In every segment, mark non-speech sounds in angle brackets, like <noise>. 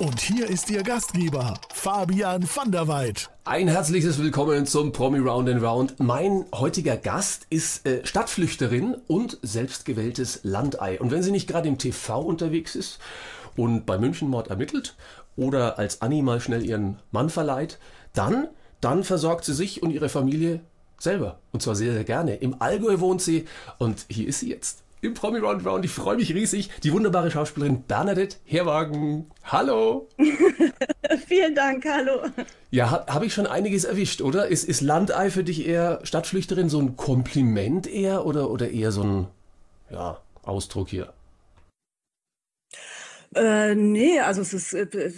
Und hier ist Ihr Gastgeber, Fabian van der Weid. Ein herzliches Willkommen zum Promi Round and Round. Mein heutiger Gast ist äh, Stadtflüchterin und selbstgewähltes Landei. Und wenn sie nicht gerade im TV unterwegs ist und bei Münchenmord ermittelt oder als Annie mal schnell ihren Mann verleiht, dann, dann versorgt sie sich und ihre Familie selber. Und zwar sehr, sehr gerne. Im Allgäu wohnt sie und hier ist sie jetzt. Im Promi Round and Round. Ich freue mich riesig. Die wunderbare Schauspielerin Bernadette Herwagen. Hallo. <laughs> Vielen Dank, hallo. Ja, habe hab ich schon einiges erwischt, oder? Ist, ist Landei für dich eher Stadtflüchterin so ein Kompliment eher oder, oder eher so ein ja, Ausdruck hier? Äh, nee, also es ist äh, äh,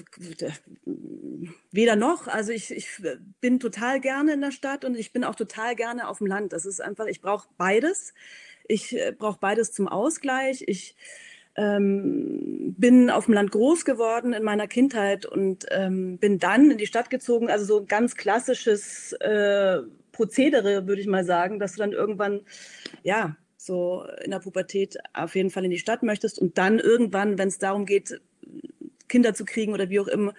weder noch. Also ich, ich bin total gerne in der Stadt und ich bin auch total gerne auf dem Land. Das ist einfach, ich brauche beides. Ich äh, brauche beides zum Ausgleich. Ich ähm, bin auf dem Land groß geworden in meiner Kindheit und ähm, bin dann in die Stadt gezogen. Also so ein ganz klassisches äh, Prozedere, würde ich mal sagen, dass du dann irgendwann, ja, so in der Pubertät auf jeden Fall in die Stadt möchtest und dann irgendwann, wenn es darum geht, Kinder zu kriegen oder wie auch immer,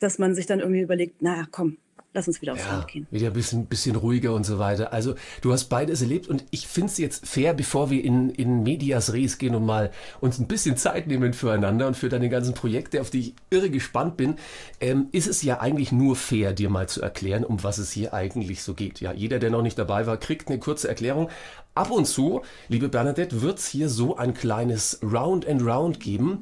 dass man sich dann irgendwie überlegt, naja, komm, lass uns wieder aufs Ja, Land gehen. wieder ein bisschen, bisschen ruhiger und so weiter. Also du hast beides erlebt und ich finde es jetzt fair, bevor wir in, in Medias Res gehen und mal uns ein bisschen Zeit nehmen füreinander und für deine ganzen Projekte, auf die ich irre gespannt bin, ähm, ist es ja eigentlich nur fair, dir mal zu erklären, um was es hier eigentlich so geht. Ja, jeder, der noch nicht dabei war, kriegt eine kurze Erklärung. Ab und zu, liebe Bernadette, wird es hier so ein kleines Round and Round geben.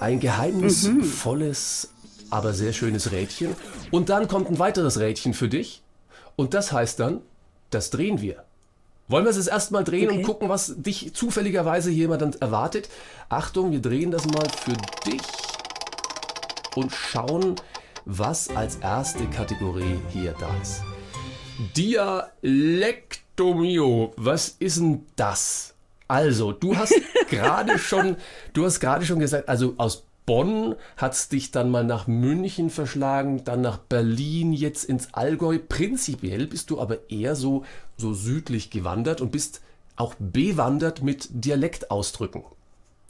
Ein geheimnisvolles, aber sehr schönes Rädchen. Und dann kommt ein weiteres Rädchen für dich. Und das heißt dann, das drehen wir. Wollen wir es jetzt erstmal drehen und Okay. gucken, was dich zufälligerweise jemand erwartet? Achtung, wir drehen das mal für dich und schauen, was als erste Kategorie hier da ist. Dialektomio, was ist denn das? Also, du hast <laughs> gerade schon, du hast gerade schon gesagt, also aus Bonn hat's dich dann mal nach München verschlagen, dann nach Berlin, jetzt ins Allgäu. Prinzipiell bist du aber eher so, so südlich gewandert und bist auch bewandert mit Dialektausdrücken.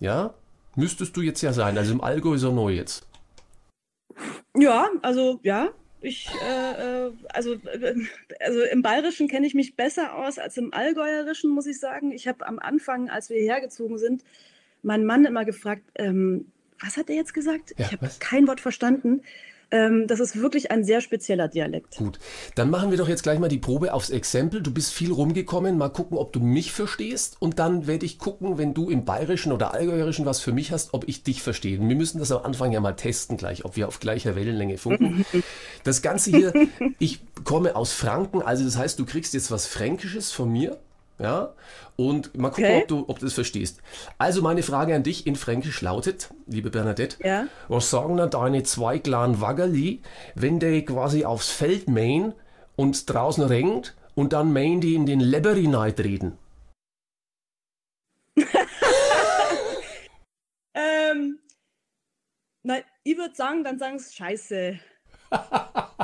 Ja? Müsstest du jetzt ja sein, also im Allgäu so neu jetzt. Ja, also ja, ich äh, äh, also äh, also im Bayerischen kenne ich mich besser aus als im Allgäuerischen, muss ich sagen. Ich habe am Anfang, als wir hergezogen sind, meinen Mann immer gefragt, ähm, was hat er jetzt gesagt? Ja, ich habe kein Wort verstanden. Ähm, das ist wirklich ein sehr spezieller Dialekt. Gut, dann machen wir doch jetzt gleich mal die Probe aufs Exempel. Du bist viel rumgekommen, mal gucken, ob du mich verstehst und dann werde ich gucken, wenn du im Bayerischen oder Allgäuerischen was für mich hast, ob ich dich verstehe. Wir müssen das am Anfang ja mal testen gleich, ob wir auf gleicher Wellenlänge funken. <laughs> Das Ganze hier, ich komme aus Franken, also das heißt, du kriegst jetzt was Fränkisches von mir. Ja, und mal gucken, Okay. ob du, ob du das verstehst. Also meine Frage an dich in Fränkisch lautet, liebe Bernadette, Ja. was sagen denn deine zwei kleinen Waggerli, wenn die quasi aufs Feld mähen und draußen regnet und dann mähen die in den Leber reintreten? <laughs> Ähm, na, ich würde sagen, dann sagen sie Scheiße. <laughs>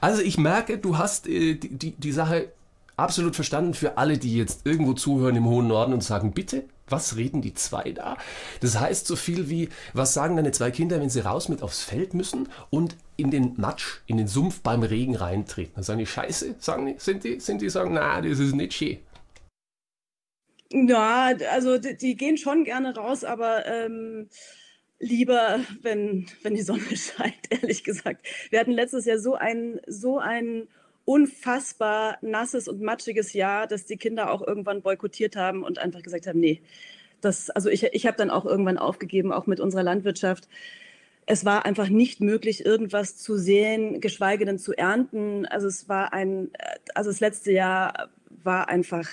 Also ich merke, du hast äh, die, die, die Sache absolut verstanden für alle, die jetzt irgendwo zuhören im hohen Norden und sagen, bitte, was reden die zwei da? Das heißt so viel wie, was sagen deine zwei Kinder, wenn sie raus mit aufs Feld müssen und in den Matsch, in den Sumpf beim Regen reintreten? Dann sagen die Scheiße, sagen die, sind die, sind die sagen, na, das ist nicht schön. Ja, also die, die gehen schon gerne raus, aber ähm, lieber, wenn, wenn die Sonne <laughs> scheint, ehrlich gesagt. Wir hatten letztes Jahr so ein, so ein unfassbar nasses und matschiges Jahr, dass die Kinder auch irgendwann boykottiert haben und einfach gesagt haben, nee, das, also ich, ich habe dann auch irgendwann aufgegeben, auch mit unserer Landwirtschaft. Es war einfach nicht möglich, irgendwas zu sehen, geschweige denn zu ernten. Also es war ein, also das letzte Jahr war einfach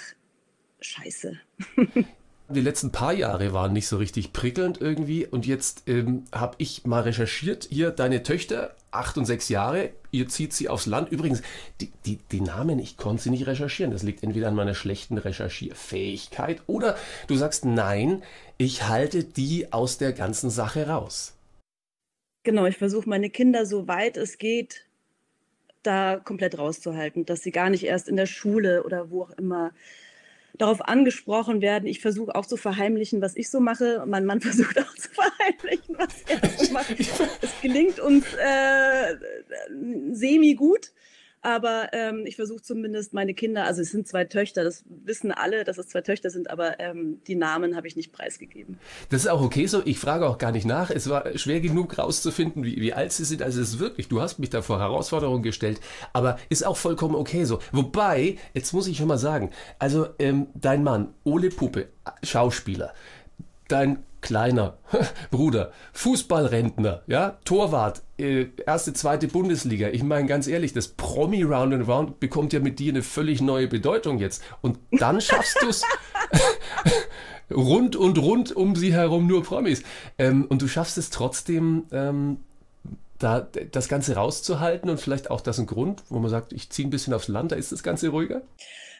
scheiße. <laughs> Die letzten paar Jahre waren nicht so richtig prickelnd irgendwie und jetzt ähm, habe ich mal recherchiert, hier deine Töchter, acht und sechs Jahre, ihr zieht sie aufs Land. Übrigens, die, die, die Namen, ich konnte sie nicht recherchieren. Das liegt entweder an meiner schlechten Recherchierfähigkeit oder du sagst, nein, ich halte die aus der ganzen Sache raus. Genau, ich versuche meine Kinder so weit es geht da komplett rauszuhalten, dass sie gar nicht erst in der Schule oder wo auch immer darauf angesprochen werden. Ich versuche auch zu verheimlichen, was ich so mache. Mein Mann <laughs> versucht auch zu verheimlichen, was er so macht. Es gelingt uns äh, semi gut. Aber ähm, ich versuche zumindest meine Kinder, also es sind zwei Töchter, das wissen alle, dass es zwei Töchter sind, aber ähm, die Namen habe ich nicht preisgegeben. Das ist auch okay so. Ich frage auch gar nicht nach. Es war schwer genug rauszufinden, wie, wie alt sie sind. Also es ist wirklich, du hast mich da vor Herausforderungen gestellt, aber ist auch vollkommen okay so. Wobei, jetzt muss ich schon mal sagen, also ähm, dein Mann, Ole Puppe, Schauspieler, dein kleiner <laughs> Bruder, Fußballrentner, ja, Torwart, äh, erste, zweite Bundesliga. Ich meine ganz ehrlich, das Promi Round and Round bekommt ja mit dir eine völlig neue Bedeutung jetzt. Und dann schaffst du es <laughs> rund und rund um sie herum nur Promis. Ähm, und du schaffst es trotzdem, ähm, da das Ganze rauszuhalten und vielleicht auch das ein Grund, wo man sagt, ich ziehe ein bisschen aufs Land, da ist das Ganze ruhiger?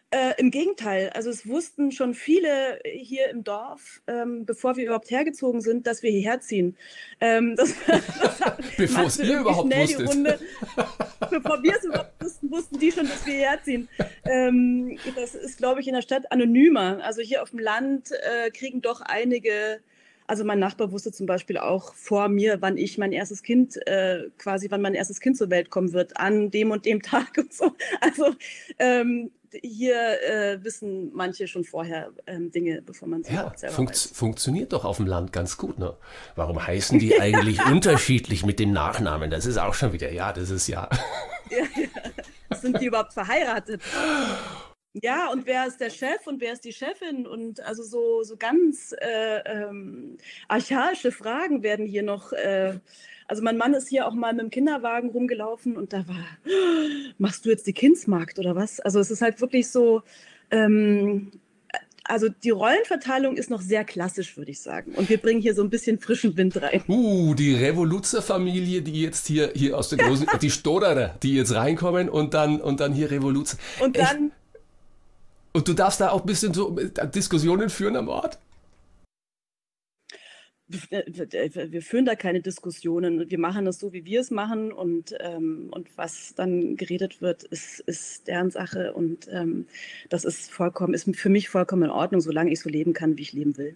Äh, Im Gegenteil, also es wussten schon viele hier im Dorf, ähm, bevor wir überhaupt hergezogen sind, dass wir hierher ziehen. Ähm, <laughs> das, das <laughs> bevor es ihr überhaupt wusstet. Runde, <laughs> bevor wir es überhaupt wussten, wussten die schon, dass wir hierher ziehen. Ähm, das ist, glaube ich, in der Stadt anonymer. Also hier auf dem Land äh, kriegen doch einige also mein Nachbar wusste zum Beispiel auch vor mir, wann ich mein erstes Kind, äh, quasi wann mein erstes Kind zur Welt kommen wird, an dem und dem Tag und so. Also ähm, hier äh, wissen manche schon vorher ähm, Dinge, bevor man sie ja, selber funkt, weiß. Funktioniert doch auf dem Land ganz gut. Ne? Warum heißen <laughs> die eigentlich unterschiedlich mit dem Nachnamen? Das ist auch schon wieder, ja, das ist ja. <laughs> ja, ja. Sind die überhaupt verheiratet? Ja, und wer ist der Chef und wer ist die Chefin? Und also so, so ganz äh, ähm, archaische Fragen werden hier noch äh, also mein Mann ist hier auch mal mit dem Kinderwagen rumgelaufen und da war, machst du jetzt die Kindsmarkt oder was? Also es ist halt wirklich so, ähm, also die Rollenverteilung ist noch sehr klassisch, würde ich sagen. Und wir bringen hier so ein bisschen frischen Wind rein. Uh, die Revoluzzer-Familie, die jetzt hier, hier aus der großen, die Stoderer, die jetzt reinkommen und dann, und dann hier Revoluzzer. Und dann. Echt? Und du darfst da auch ein bisschen so Diskussionen führen am Ort? Wir führen da keine Diskussionen. Wir machen das so, wie wir es machen und, ähm, und was dann geredet wird, ist, ist deren Sache und ähm, das ist vollkommen, ist für mich vollkommen in Ordnung, solange ich so leben kann, wie ich leben will.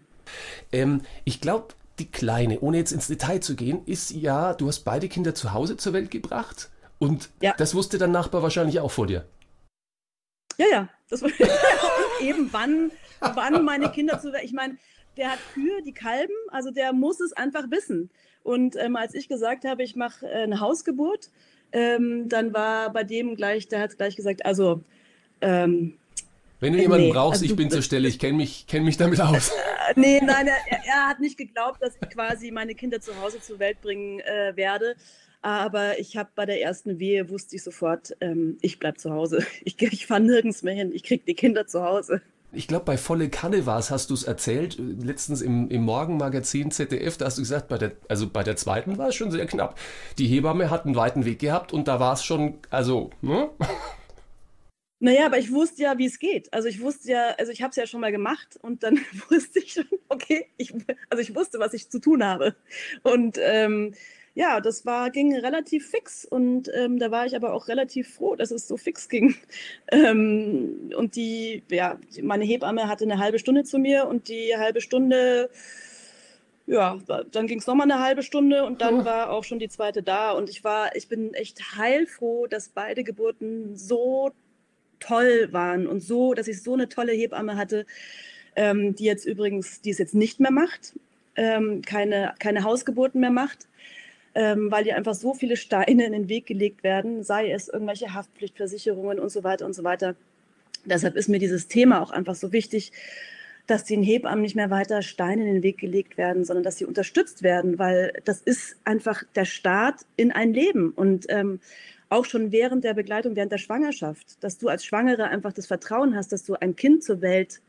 Ähm, ich glaube, die Kleine, ohne jetzt ins Detail zu gehen, ist ja, du hast beide Kinder zu Hause zur Welt gebracht und ja. das wusste dein Nachbar wahrscheinlich auch vor dir. Ja, ja, das war <laughs> eben wann, wann meine Kinder zu Welt, ich meine, der hat Kühe, die Kalben, also der muss es einfach wissen. Und ähm, als ich gesagt habe, ich mache äh, eine Hausgeburt, ähm, dann war bei dem gleich, der hat gleich gesagt, also ähm, wenn du äh, jemanden nee, brauchst, also ich bin zur Stelle, ich kenne mich, kenn mich damit aus. <laughs> Äh, nee, nein, er, er, hat nicht geglaubt, dass ich quasi meine Kinder zu Hause zur Welt bringen äh, werde. Aber ich habe bei der ersten Wehe wusste ich sofort, ähm, ich bleibe zu Hause. <laughs> Ich, ich fahre nirgends mehr hin. Ich kriege die Kinder zu Hause ich glaube, bei Volle Kanne war es, hast du es erzählt, letztens im, im Morgenmagazin ZDF, da hast du gesagt, bei der, also bei der zweiten war es schon sehr knapp. Die Hebamme hat einen weiten Weg gehabt und da war es schon, also, ne? <laughs> Naja, aber ich wusste ja, wie es geht. Also ich wusste ja, also ich habe es ja schon mal gemacht und dann <laughs> wusste ich schon, okay, ich, also ich wusste, was ich zu tun habe. Und ähm, ja, das war, ging relativ fix und ähm, da war ich aber auch relativ froh, dass es so fix ging. <laughs> Ähm, und die, ja, meine Hebamme hatte eine halbe Stunde zu mir und die halbe Stunde, ja, dann ging es nochmal eine halbe Stunde und dann oh. war auch schon die zweite da und ich war, ich bin echt heilfroh, dass beide Geburten so toll waren und so, dass ich so eine tolle Hebamme hatte, ähm, die jetzt übrigens, die es jetzt nicht mehr macht, ähm, keine, keine Hausgeburten mehr macht ähm, weil dir einfach so viele Steine in den Weg gelegt werden, sei es irgendwelche Haftpflichtversicherungen und so weiter und so weiter. Deshalb ist mir dieses Thema auch einfach so wichtig, dass den Hebammen nicht mehr weiter Steine in den Weg gelegt werden, sondern dass sie unterstützt werden, weil das ist einfach der Start in ein Leben und ähm, auch schon während der Begleitung, während der Schwangerschaft, dass du als Schwangere einfach das Vertrauen hast, dass du ein Kind zur Welt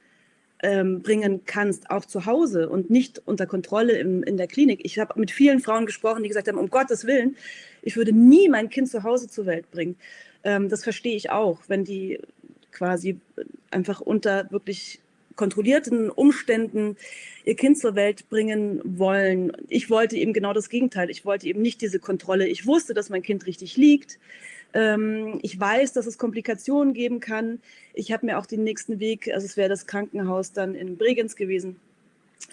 ähm, bringen kannst, auch zu Hause und nicht unter Kontrolle im, in der Klinik. Ich habe mit vielen Frauen gesprochen, die gesagt haben, um Gottes Willen, ich würde nie mein Kind zu Hause zur Welt bringen. Ähm, das verstehe ich auch, wenn die quasi einfach unter wirklich kontrollierten Umständen ihr Kind zur Welt bringen wollen. Ich wollte eben genau das Gegenteil. Ich wollte eben nicht diese Kontrolle. Ich wusste, dass mein Kind richtig liegt. Ähm, ich weiß, dass es Komplikationen geben kann. Ich habe mir auch den nächsten Weg, also es wäre das Krankenhaus dann in Bregenz gewesen.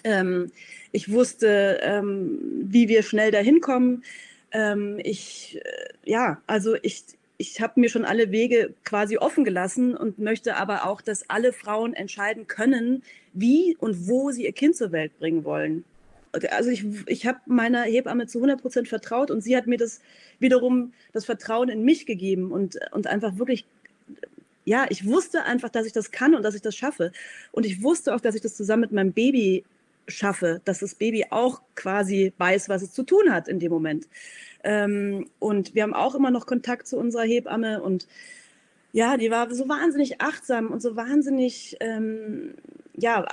Ähm, ich wusste, ähm, wie wir schnell dahin kommen. Ähm, ich, äh, ja, also ich, ich habe mir schon alle Wege quasi offen gelassen und möchte aber auch, dass alle Frauen entscheiden können, wie und wo sie ihr Kind zur Welt bringen wollen. Also ich, ich habe meiner Hebamme zu 100 Prozent vertraut und sie hat mir das wiederum das Vertrauen in mich gegeben und, und einfach wirklich, ja, ich wusste einfach, dass ich das kann und dass ich das schaffe. Und ich wusste auch, dass ich das zusammen mit meinem Baby schaffe, dass das Baby auch quasi weiß, was es zu tun hat in dem Moment. Ähm, und wir haben auch immer noch Kontakt zu unserer Hebamme und ja, die war so wahnsinnig achtsam und so wahnsinnig, ähm, ja,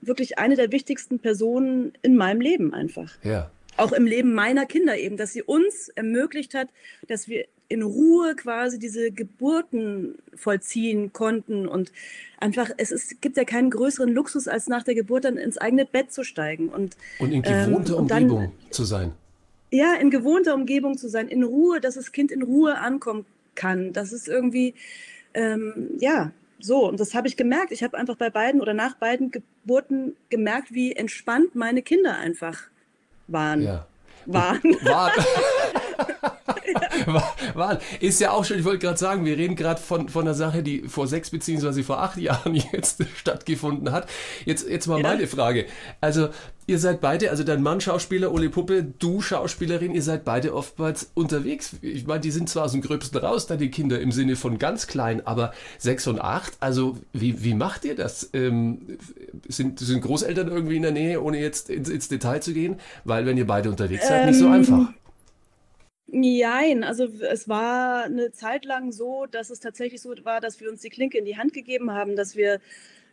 wirklich eine der wichtigsten Personen in meinem Leben einfach. Ja. Auch im Leben meiner Kinder eben, dass sie uns ermöglicht hat, dass wir in Ruhe quasi diese Geburten vollziehen konnten und einfach, es ist, gibt ja keinen größeren Luxus, als nach der Geburt dann ins eigene Bett zu steigen und, und in gewohnter ähm, Umgebung dann, zu sein ja, in gewohnter Umgebung zu sein, in Ruhe, dass das Kind in Ruhe ankommen kann. Das ist irgendwie, ähm, ja, so. Und das habe ich gemerkt. Ich habe einfach bei beiden oder nach beiden Geburten gemerkt, wie entspannt meine Kinder einfach waren. Ja. Waren. Waren. <laughs> <laughs> Waren. Ist ja auch schon, ich wollte gerade sagen, wir reden gerade von, von einer Sache, die vor sechs beziehungsweise vor acht Jahren <laughs> jetzt stattgefunden hat. Jetzt, jetzt mal ja. meine Frage. Also, ihr seid beide, also dein Mann Schauspieler, Ole Puppe, du Schauspielerin, ihr seid beide oftmals unterwegs. Ich meine, die sind zwar aus dem Gröbsten raus, deine Kinder im Sinne von ganz klein, aber sechs und acht, also wie, wie macht ihr das? Ähm, sind, sind Großeltern irgendwie in der Nähe, ohne jetzt ins, ins Detail zu gehen? Weil wenn ihr beide unterwegs seid, ähm, nicht so ähm, einfach. Nein, also es war eine Zeit lang so, dass es tatsächlich so war, dass wir uns die Klinke in die Hand gegeben haben, dass wir,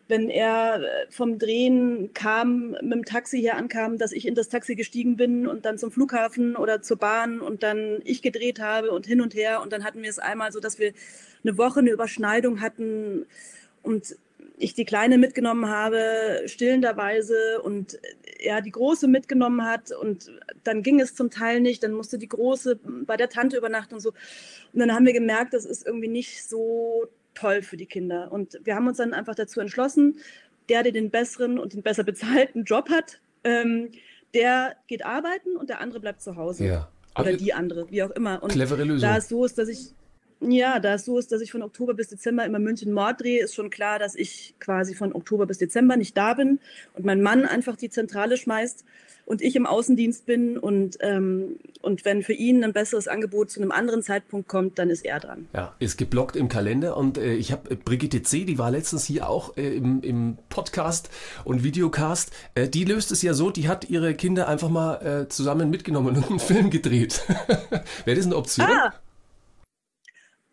wenn er äh, vom Drehen kam, mit dem Taxi hier ankam, dass ich in das Taxi gestiegen bin und dann zum Flughafen oder zur Bahn und dann ich gedreht habe und hin und her. Und dann hatten wir es einmal so, dass wir eine Woche eine Überschneidung hatten und ich die Kleine mitgenommen habe, stillenderweise und er die Große mitgenommen hat und dann ging es zum Teil nicht, dann musste die Große bei der Tante übernachten und so. Und dann haben wir gemerkt, das ist irgendwie nicht so toll für die Kinder. Und wir haben uns dann einfach dazu entschlossen, der, der den besseren und den besser bezahlten Job hat, ähm, der geht arbeiten und der andere bleibt zu Hause. Ja. Oder die andere, wie auch immer. Und clevere Lösung. Da es so ist, dass ich ja, da es so ist, dass ich von Oktober bis Dezember immer München Mord drehe, ist schon klar, dass ich quasi von Oktober bis Dezember nicht da bin und mein Mann einfach die Zentrale schmeißt und ich im Außendienst bin und, ähm, und wenn für ihn ein besseres Angebot zu einem anderen Zeitpunkt kommt, dann ist er dran. Ja, ist geblockt im Kalender und äh, ich habe äh, Brigitte C., die war letztens hier auch äh, im, im Podcast und Videocast, äh, die löst es ja so, die hat ihre Kinder einfach mal äh, zusammen mitgenommen und einen <laughs> Film gedreht. <laughs> Wäre das eine Option? Ah.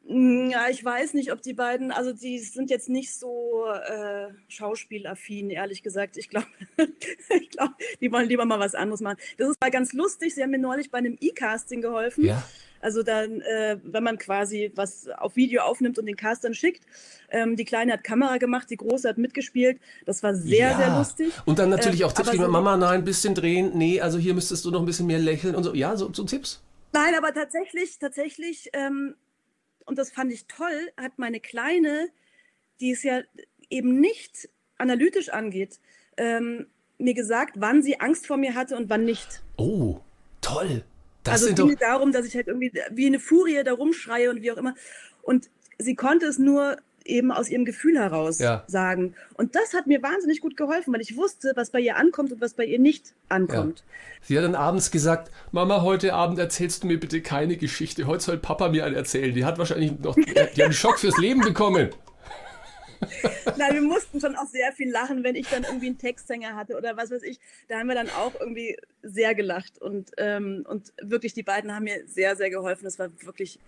Hm, ja, ich weiß nicht, ob die beiden, also die sind jetzt nicht so äh, schauspielaffin, ehrlich gesagt. Ich glaube, <laughs> ich glaub, die wollen lieber mal was anderes machen. Das ist mal ganz lustig. Sie haben mir neulich bei einem E-Casting geholfen. Ja. Also dann, äh, wenn man quasi was auf Video aufnimmt und den Cast dann schickt. Ähm, die Kleine hat Kamera gemacht, die Große hat mitgespielt. Das war sehr, ja. sehr lustig. Und dann natürlich äh, auch Tipps, wie so Mama, nein, ein bisschen drehen. Nee, also hier müsstest du noch ein bisschen mehr lächeln und so. Ja, so, so Tipps. Nein, aber tatsächlich, tatsächlich ähm, und das fand ich toll, hat meine Kleine, die es ja eben nicht analytisch angeht, ähm, mir gesagt, wann sie Angst vor mir hatte und wann nicht. Oh, toll. Das also es ging doch... darum, dass ich halt irgendwie wie eine Furie da rumschreie und wie auch immer. Und sie konnte es nur eben aus ihrem Gefühl heraus ja. sagen. Und das hat mir wahnsinnig gut geholfen, weil ich wusste, was bei ihr ankommt und was bei ihr nicht ankommt. Ja. Sie hat dann abends gesagt, Mama, heute Abend erzählst du mir bitte keine Geschichte. Heute soll Papa mir einen erzählen. Die hat wahrscheinlich noch die hat einen Schock fürs Leben bekommen. <laughs> Nein, wir mussten schon auch sehr viel lachen, wenn ich dann irgendwie einen Textsänger hatte oder was weiß ich. Da haben wir dann auch irgendwie sehr gelacht und, ähm, und wirklich die beiden haben mir sehr, sehr geholfen. Das war wirklich,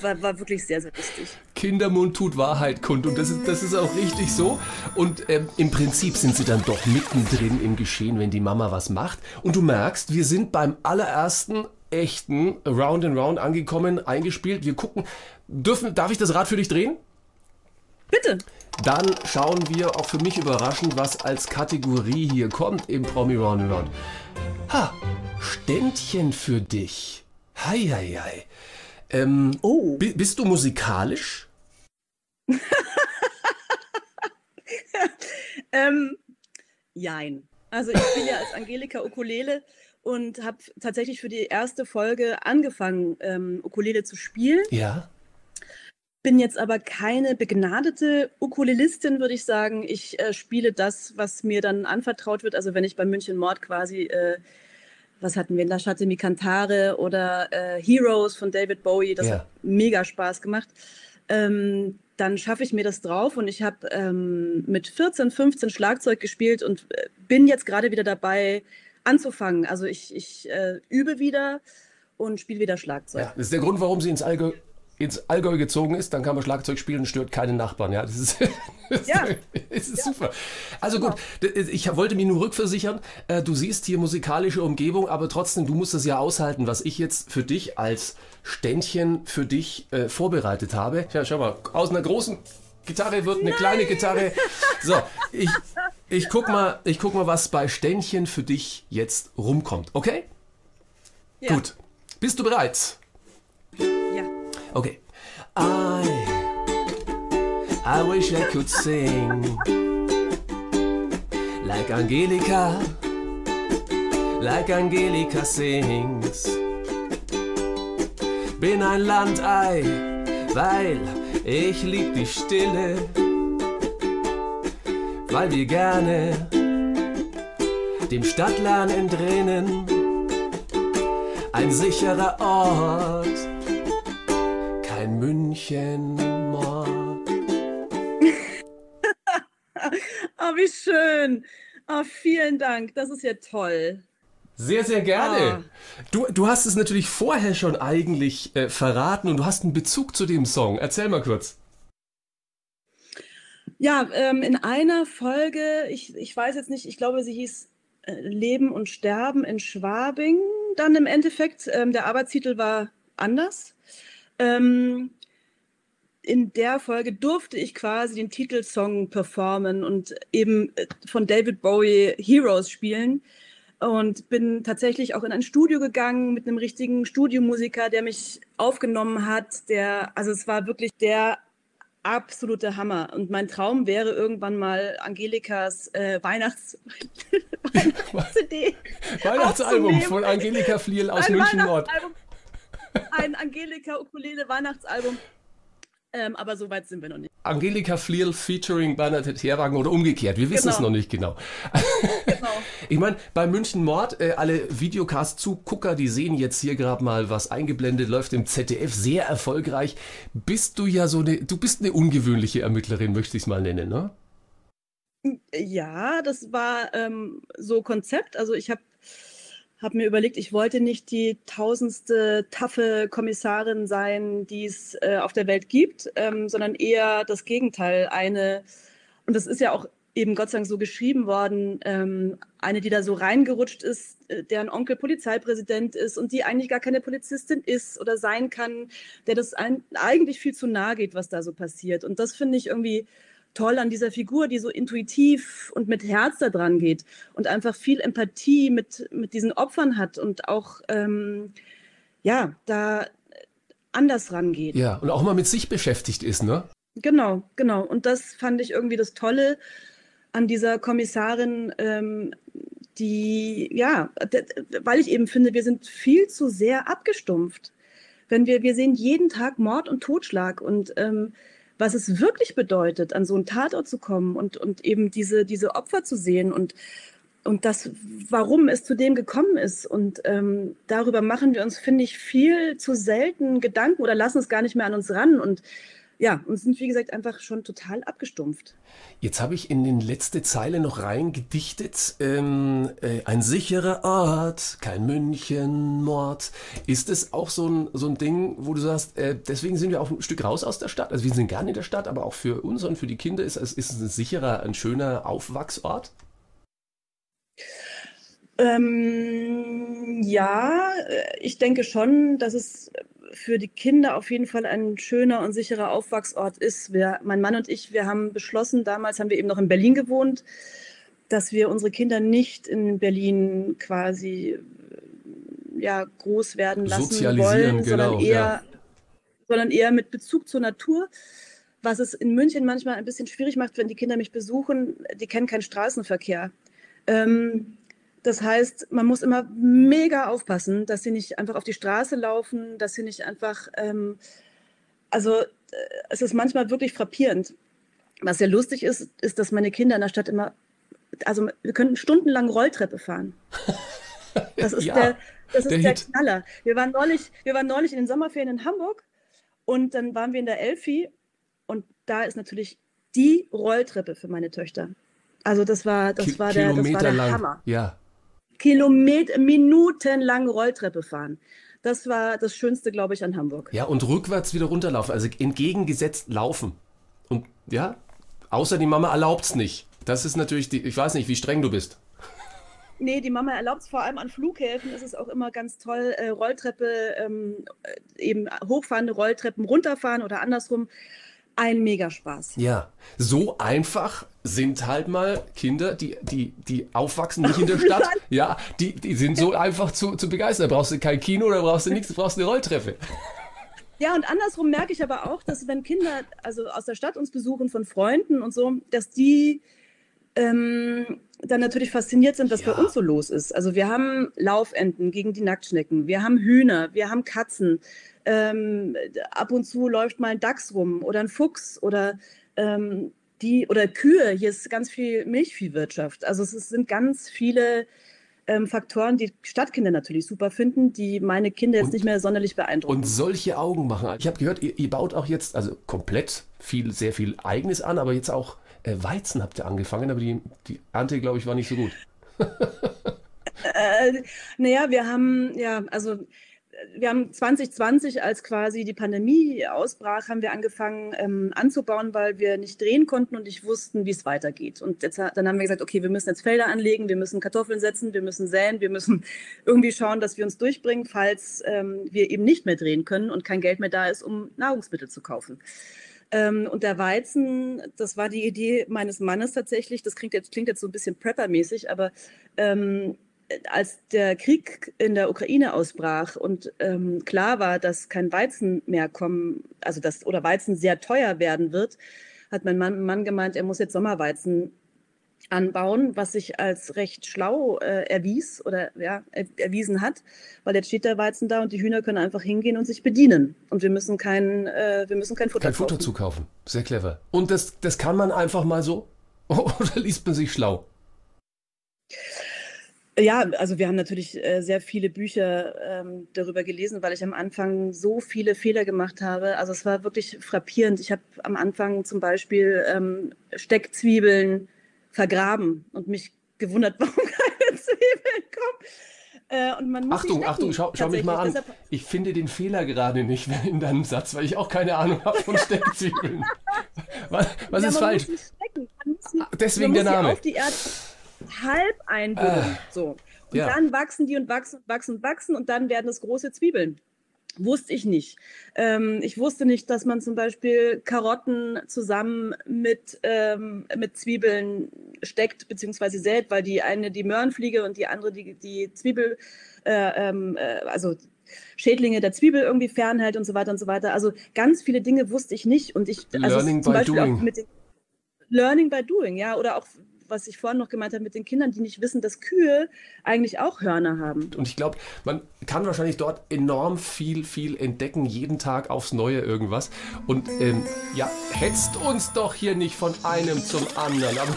war, war wirklich sehr, sehr lustig. Kindermund tut Wahrheit kund und das ist, das ist auch richtig so. Und ähm, im Prinzip sind sie dann doch mittendrin im Geschehen, wenn die Mama was macht. Und du merkst, wir sind beim allerersten echten Round and Round angekommen, eingespielt. Wir gucken, dürfen, darf ich das Rad für dich drehen? Bitte. Dann schauen wir auch für mich überraschend, was als Kategorie hier kommt im Promi Round and Round. Ha, Ständchen für dich. Hei, hei, hei. Ähm, Oh. bi- Bist du musikalisch? <laughs> Ähm, jein. Also ich spiele ja als Angelika Ukulele und habe tatsächlich für die erste Folge angefangen, ähm, Ukulele zu spielen. Ja. Bin jetzt aber keine begnadete Ukulelistin, würde ich sagen. Ich äh, spiele das, was mir dann anvertraut wird. Also wenn ich bei München Mord quasi, äh, was hatten wir, La Chatte Mi Cantare oder äh, Heroes von David Bowie, das Ja. hat mega Spaß gemacht. Ähm, dann schaffe ich mir das drauf und ich habe ähm, mit 14, 15 Schlagzeug gespielt und äh, bin jetzt gerade wieder dabei anzufangen. Also ich, ich äh, übe wieder und spiele wieder Schlagzeug. ja. Das ist der Grund, warum sie ins Allgäu, ins Allgäu gezogen ist. Dann kann man Schlagzeug spielen und stört keine Nachbarn. Ja, das ist, <laughs> das Ja. ist, ist super. Also gut, d- ich wollte mich nur rückversichern. äh, Du siehst hier musikalische Umgebung, aber trotzdem, du musst das ja aushalten, was ich jetzt für dich als Ständchen für dich äh, vorbereitet habe. Ja, schau mal, aus einer großen Gitarre wird eine kleine Gitarre. <laughs> So, ich, ich, guck mal, ich guck mal, was bei Ständchen für dich jetzt rumkommt. Okay? Ja. Gut. Bist du bereit? Ja. Okay. I, I wish I could sing like Angelika, like Angelika sings. Bin ein Landei, weil ich lieb die Stille, weil wir gerne dem Stadtlärm entrinnen. Ein sicherer Ort, Münchenmord. Oh, <laughs> wie schön. Oh, vielen Dank. Das ist ja toll. Sehr, sehr gerne. Du, du hast es natürlich vorher schon eigentlich äh, verraten und du hast einen Bezug zu dem Song. Erzähl mal kurz. Ja, ähm, in einer Folge, ich, ich weiß jetzt nicht, ich glaube, sie hieß äh, Leben und Sterben in Schwabing. Dann im Endeffekt, ähm, der Arbeitstitel war anders. Ähm, in der Folge durfte ich quasi den Titelsong performen und eben äh, von David Bowie Heroes spielen. Und bin tatsächlich auch in ein Studio gegangen mit einem richtigen Studiomusiker, der mich aufgenommen hat. Der, also es war wirklich der absolute Hammer. Und mein Traum wäre irgendwann mal Angelikas äh, Weihnachts <laughs> Weihnachts-CD. <laughs> Weihnachtsalbum von Angelika Fliel aus Ein München Nord. Ein Angelika Ukulele Weihnachtsalbum. Ähm, aber so weit sind wir noch nicht. Angelika Fliel featuring Bernadette Herwagen oder umgekehrt. Wir wissen es Genau. noch nicht genau. Genau. <laughs> Ich meine, bei München Mord, äh, alle Videocast-Zugucker, die sehen jetzt hier gerade mal, was eingeblendet läuft im ZDF, sehr erfolgreich. Bist du ja so eine, du bist eine ungewöhnliche Ermittlerin, möchte ich es mal nennen, ne? Ja, das war ähm, so Konzept. Also ich habe hab mir überlegt, ich wollte nicht die tausendste taffe Kommissarin sein, die es äh, auf der Welt gibt, ähm, sondern eher das Gegenteil. Eine, und das ist ja auch eben Gott sei Dank so geschrieben worden, ähm, eine, die da so reingerutscht ist, äh, deren Onkel Polizeipräsident ist und die eigentlich gar keine Polizistin ist oder sein kann, der das ein, eigentlich viel zu nahe geht, was da so passiert. Und das finde ich irgendwie toll an dieser Figur, die so intuitiv und mit Herz da dran geht und einfach viel Empathie mit, mit diesen Opfern hat und auch, ähm, ja, da anders rangeht. Ja, und auch mal mit sich beschäftigt ist, ne? Genau, genau. Und das fand ich irgendwie das Tolle an dieser Kommissarin, ähm, die, ja, weil ich eben finde, wir sind viel zu sehr abgestumpft. Wenn wir, wir sehen jeden Tag Mord und Totschlag und ähm, was es wirklich bedeutet, an so einen Tatort zu kommen und, und eben diese, diese Opfer zu sehen und, und das, warum es zu dem gekommen ist. Und ähm, darüber machen wir uns, finde ich, viel zu selten Gedanken oder lassen es gar nicht mehr an uns ran. Und ja, und sind, wie gesagt, einfach schon total abgestumpft. Jetzt habe ich in den letzte Zeile noch reingedichtet. Ähm, äh, ein sicherer Ort, kein Münchenmord. Ist es auch so ein, so ein Ding, wo du sagst, äh, deswegen sind wir auch ein Stück raus aus der Stadt? Also wir sind gerne in der Stadt, aber auch für uns und für die Kinder ist, ist es ein sicherer, ein schöner Aufwachsort? Ähm, ja, äh, ich denke schon, dass es für die Kinder auf jeden Fall ein schöner und sicherer Aufwachsort ist. Wir, mein Mann und ich, wir haben beschlossen, damals haben wir eben noch in Berlin gewohnt, dass wir unsere Kinder nicht in Berlin quasi ja, groß werden lassen wollen, sondern, genau, eher, ja. sondern eher mit Bezug zur Natur. Was es in München manchmal ein bisschen schwierig macht, wenn die Kinder mich besuchen, die kennen keinen Straßenverkehr. Ähm, das heißt, man muss immer mega aufpassen, dass sie nicht einfach auf die Straße laufen, dass sie nicht einfach, ähm, also äh, es ist manchmal wirklich frappierend. Was sehr lustig ist, ist, dass meine Kinder in der Stadt immer, also wir könnten stundenlang Rolltreppe fahren. <laughs> Das ist Ja, der, das ist der der. Knaller. Wir waren, neulich, wir waren neulich in den Sommerferien in Hamburg und dann waren wir in der Elfi und da ist natürlich die Rolltreppe für meine Töchter. Also das war, das Ki- war, der, das war der lang. Hammer. Ja. Kilometer, minutenlang Rolltreppe fahren. Das war das Schönste, glaube ich, an Hamburg. Ja, und rückwärts wieder runterlaufen, also entgegengesetzt laufen. Und ja, außer die Mama erlaubt's nicht. Das ist natürlich die, ich weiß nicht, wie streng du bist. Nee, die Mama erlaubt es vor allem an Flughäfen. Ist es auch immer ganz toll, äh, Rolltreppe, ähm, äh, eben hochfahrende Rolltreppen runterfahren oder andersrum. Ein Megaspaß. Ja, so einfach sind halt mal Kinder, die, die, die aufwachsen nicht in der <laughs> Stadt. Ja, die, die sind so einfach zu, zu begeistern. Da brauchst du kein Kino, da brauchst du nichts, du brauchst eine Rolltreppe. Ja, und andersrum merke ich aber auch, dass wenn Kinder also aus der Stadt uns besuchen von Freunden und so, dass die ähm, dann natürlich fasziniert sind, was Ja. bei uns so los ist. Also wir haben Laufenten gegen die Nacktschnecken, wir haben Hühner, wir haben Katzen. Ähm, ab und zu läuft mal ein Dachs rum oder ein Fuchs oder ähm, die oder Kühe. Hier ist ganz viel Milchviehwirtschaft. Also es sind ganz viele ähm, Faktoren, die Stadtkinder natürlich super finden, die meine Kinder jetzt Und- nicht mehr sonderlich beeindrucken. Und solche Augen machen. Ich habe gehört, ihr, ihr baut auch jetzt, also komplett viel, sehr viel Eigenes an, aber jetzt auch Weizen habt ihr angefangen, aber die, die Ernte, glaube ich, war nicht so gut. Äh, naja, wir haben, ja, also äh, wir haben 2020, als quasi die Pandemie ausbrach, haben wir angefangen ähm, anzubauen, weil wir nicht drehen konnten und nicht wussten, wie es weitergeht. Und jetzt, dann haben wir gesagt, okay, wir müssen jetzt Felder anlegen, wir müssen Kartoffeln setzen, wir müssen säen, wir müssen <laughs> irgendwie schauen, dass wir uns durchbringen, falls ähm, wir eben nicht mehr drehen können und kein Geld mehr da ist, um Nahrungsmittel zu kaufen. Ähm, und der Weizen, das war die Idee meines Mannes tatsächlich. Das klingt jetzt, klingt jetzt so ein bisschen Prepper-mäßig, aber ähm, als der Krieg in der Ukraine ausbrach und ähm, klar war, dass kein Weizen mehr kommen, also dass oder Weizen sehr teuer werden wird, hat mein Mann, Mann gemeint, er muss jetzt Sommerweizen anbauen, was sich als recht schlau äh, erwies oder ja, er, erwiesen hat, weil jetzt steht der Weizen da und die Hühner können einfach hingehen und sich bedienen und wir müssen kein, äh, wir müssen kein Futter Kein Futter kaufen. zukaufen. Sehr clever. Und das, das kann man einfach mal so? <laughs> Oder liest man sich schlau? Ja, also wir haben natürlich äh, sehr viele Bücher ähm, darüber gelesen, weil ich am Anfang so viele Fehler gemacht habe. Also es war wirklich frappierend. Ich habe am Anfang zum Beispiel ähm, Steckzwiebeln vergraben und mich gewundert, <laughs> warum keine Zwiebeln kommen. Äh, und man muss sie Achtung, Achtung, schau, schau mich mal an. Deshalb, Ich finde den Fehler gerade nicht in deinem Satz, weil ich auch keine Ahnung habe von <laughs> Steckzwiebeln. Was, was ja, ist falsch? Muss sie, deswegen der Name. Auf die Erde halb einbuddeln. so. Und ja. dann wachsen die und wachsen und wachsen und wachsen und dann werden es große Zwiebeln. Wusste ich nicht. Ähm, ich wusste nicht, dass man zum Beispiel Karotten zusammen mit, ähm, mit Zwiebeln steckt bzw. sät, weil die eine die Möhrenfliege und die andere die, die Zwiebel, äh, ähm, äh, also Schädlinge der Zwiebel irgendwie fernhält und so weiter und so weiter. Also ganz viele Dinge wusste ich nicht und ich also Learning zum by Beispiel doing. auch mit den Learning by doing, ja, oder auch was ich vorhin noch gemeint habe mit den Kindern, die nicht wissen, dass Kühe eigentlich auch Hörner haben. Und ich glaube, man kann wahrscheinlich dort enorm viel, viel entdecken, jeden Tag aufs Neue irgendwas. Und ähm, ja, hetzt uns doch hier nicht von einem zum anderen. Aber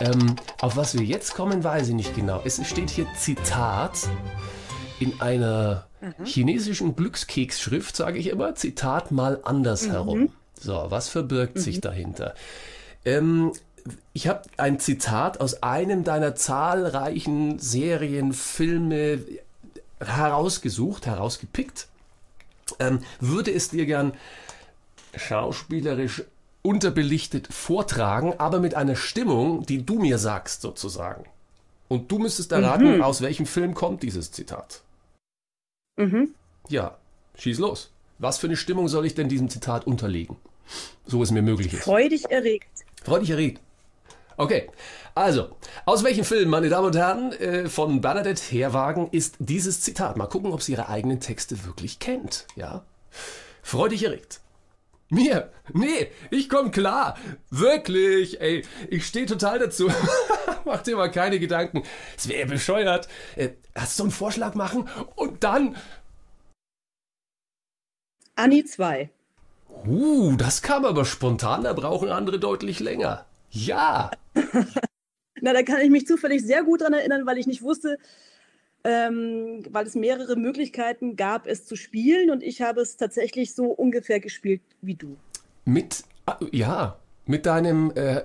<laughs> ähm, auf was wir jetzt kommen, weiß ich nicht genau. Es steht hier Zitat. in einer chinesischen Glückskeksschrift, sage ich immer, Zitat mal andersherum. So, was verbirgt sich dahinter? Ähm, ich habe ein Zitat aus einem deiner zahlreichen Serien, Filme herausgesucht, herausgepickt. Ähm, würde es dir gern schauspielerisch unterbelichtet vortragen, aber mit einer Stimmung, die du mir sagst, sozusagen. Und du müsstest erraten, aus welchem Film kommt dieses Zitat. Mhm. Ja, schieß los. Was für eine Stimmung soll ich denn diesem Zitat unterlegen? So es mir möglich ist. Freudig erregt. Freudig erregt. Okay, also, aus welchem Film, meine Damen und Herren, äh, von Bernadette Herwagen ist dieses Zitat? Mal gucken, ob sie ihre eigenen Texte wirklich kennt. Ja? Freudig erregt. Mir? Nee, ich komm klar. Wirklich, ey. Ich stehe total dazu. <laughs> Mach dir mal keine Gedanken. Es wäre bescheuert. Äh, hast du einen Vorschlag machen? Und dann. Anni 2. Uh, das kam aber spontan, da brauchen andere deutlich länger. Ja. <laughs> Na, da kann ich mich zufällig sehr gut dran erinnern, weil ich nicht wusste, ähm, weil es mehrere Möglichkeiten gab, es zu spielen und ich habe es tatsächlich so ungefähr gespielt wie du. Mit, ah, ja, mit deinem äh,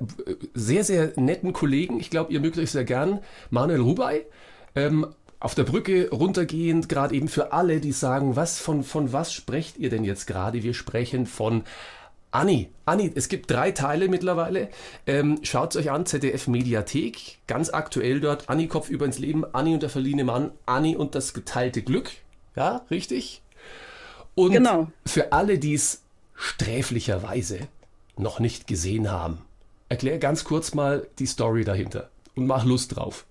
sehr, sehr netten Kollegen, ich glaube, ihr mögt euch sehr gern, Manuel Rubai, ähm, auf der Brücke runtergehend, gerade eben für alle, die sagen, was, von, von was sprecht ihr denn jetzt gerade? Wir sprechen von Anni, Anni, es gibt drei Teile mittlerweile. Ähm, Schaut euch an, ZDF Mediathek, ganz aktuell dort. Anni Kopf über ins Leben, Anni und der verliehene Mann, Anni und das geteilte Glück. Ja, richtig? Und Genau. für alle, die es sträflicherweise noch nicht gesehen haben, erklär ganz kurz mal die Story dahinter und mach Lust drauf.